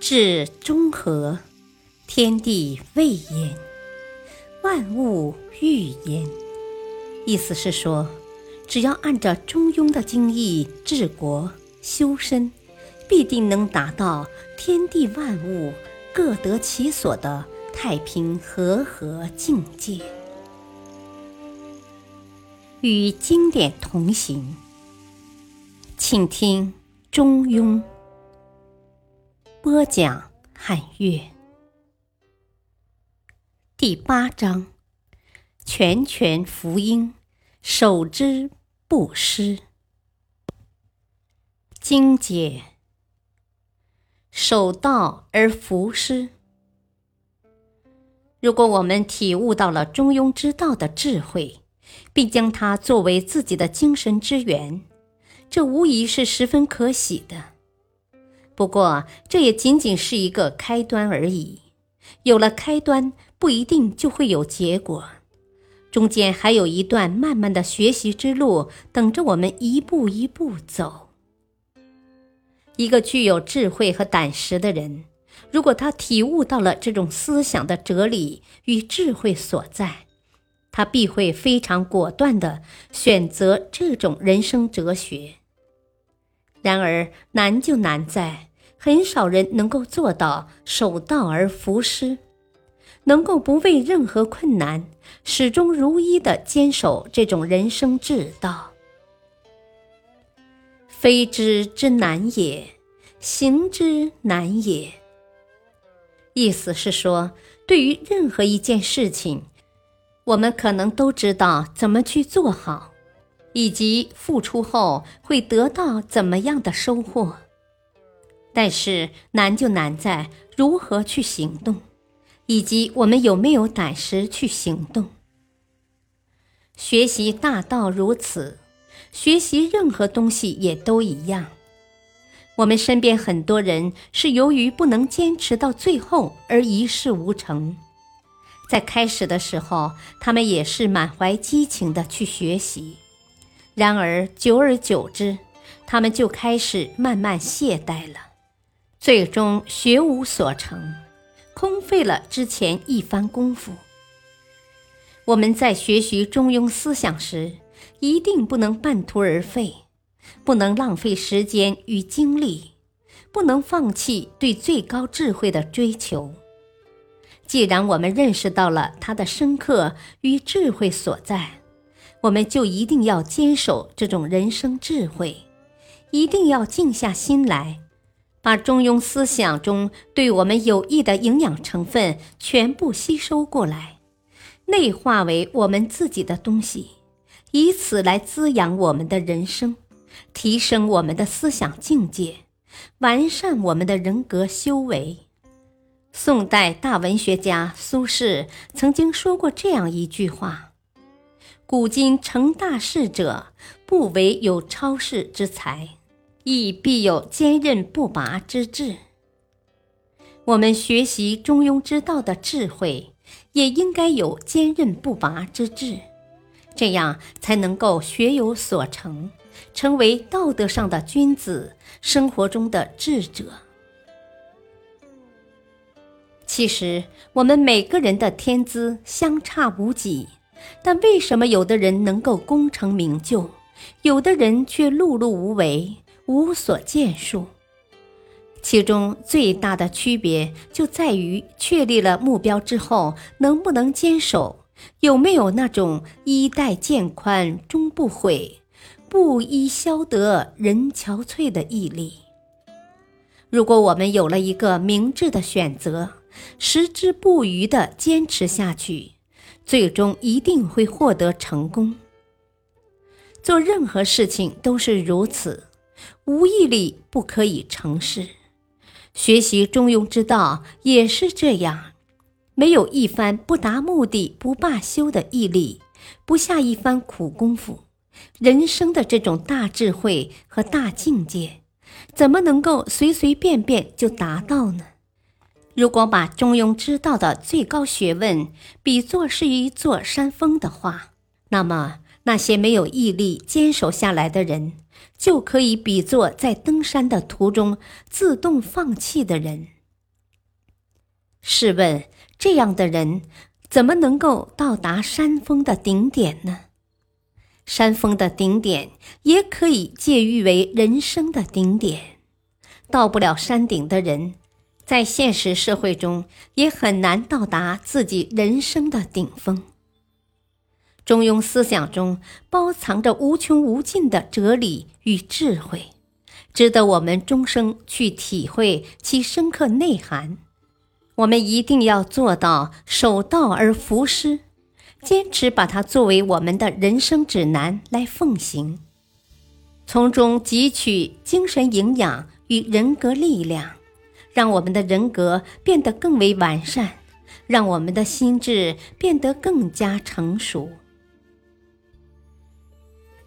至中和，天地未焉，万物欲焉。意思是说，只要按照中庸的经义治国修身，必定能达到天地万物各得其所的太平和合境界。与经典同行，请听《中庸》播讲。汉乐第八章：拳拳服膺，守之不失。精解：守道而服师。如果我们体悟到了中庸之道的智慧，并将它作为自己的精神之源，这无疑是十分可喜的。不过，这也仅仅是一个开端而已。有了开端，不一定就会有结果，中间还有一段漫漫的学习之路等着我们一步一步走。一个具有智慧和胆识的人，如果他体悟到了这种思想的哲理与智慧所在，他必会非常果断地选择这种人生哲学。然而难就难在，很少人能够做到守道而服师，能够不畏任何困难，始终如一地坚守这种人生之道。非之之难也，行之难也。意思是说，对于任何一件事情。我们可能都知道怎么去做好，以及付出后会得到怎么样的收获，但是难就难在如何去行动，以及我们有没有胆识去行动。学习大道如此，学习任何东西也都一样。我们身边很多人是由于不能坚持到最后而一事无成。在开始的时候，他们也是满怀激情的去学习，然而久而久之，他们就开始慢慢懈怠了，最终学无所成，空费了之前一番功夫。我们在学习中庸思想时，一定不能半途而废，不能浪费时间与精力，不能放弃对最高智慧的追求。既然我们认识到了它的深刻与智慧所在，我们就一定要坚守这种人生智慧，一定要静下心来，把中庸思想中对我们有益的营养成分全部吸收过来，内化为我们自己的东西，以此来滋养我们的人生，提升我们的思想境界，完善我们的人格修为。宋代大文学家苏轼曾经说过这样一句话：“古今成大事者，不惟有超世之才，亦必有坚韧不拔之志。”我们学习中庸之道的智慧，也应该有坚韧不拔之志，这样才能够学有所成，成为道德上的君子，生活中的智者。其实我们每个人的天资相差无几，但为什么有的人能够功成名就，有的人却碌碌无为、无所建树？其中最大的区别就在于确立了目标之后能不能坚守，有没有那种衣带渐宽终不悔，布衣消得人憔悴的毅力。如果我们有了一个明智的选择，矢志不渝地坚持下去，最终一定会获得成功。做任何事情都是如此，无毅力不可以成事。学习中庸之道也是这样，没有一番不达目的不罢休的毅力，不下一番苦功夫，人生的这种大智慧和大境界，怎么能够随随便便就达到呢？如果把中庸之道的最高学问比作是一座山峰的话，那么那些没有毅力坚守下来的人，就可以比作在登山的途中自动放弃的人。试问，这样的人怎么能够到达山峰的顶点呢？山峰的顶点也可以借喻为人生的顶点。到不了山顶的人，在现实社会中也很难到达自己人生的顶峰。中庸思想中包藏着无穷无尽的哲理与智慧，值得我们终生去体会其深刻内涵。我们一定要做到守道而服师，坚持把它作为我们的人生指南来奉行，从中汲取精神营养与人格力量，让我们的人格变得更为完善，让我们的心智变得更加成熟。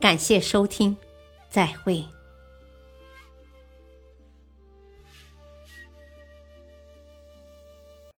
感谢收听，再会。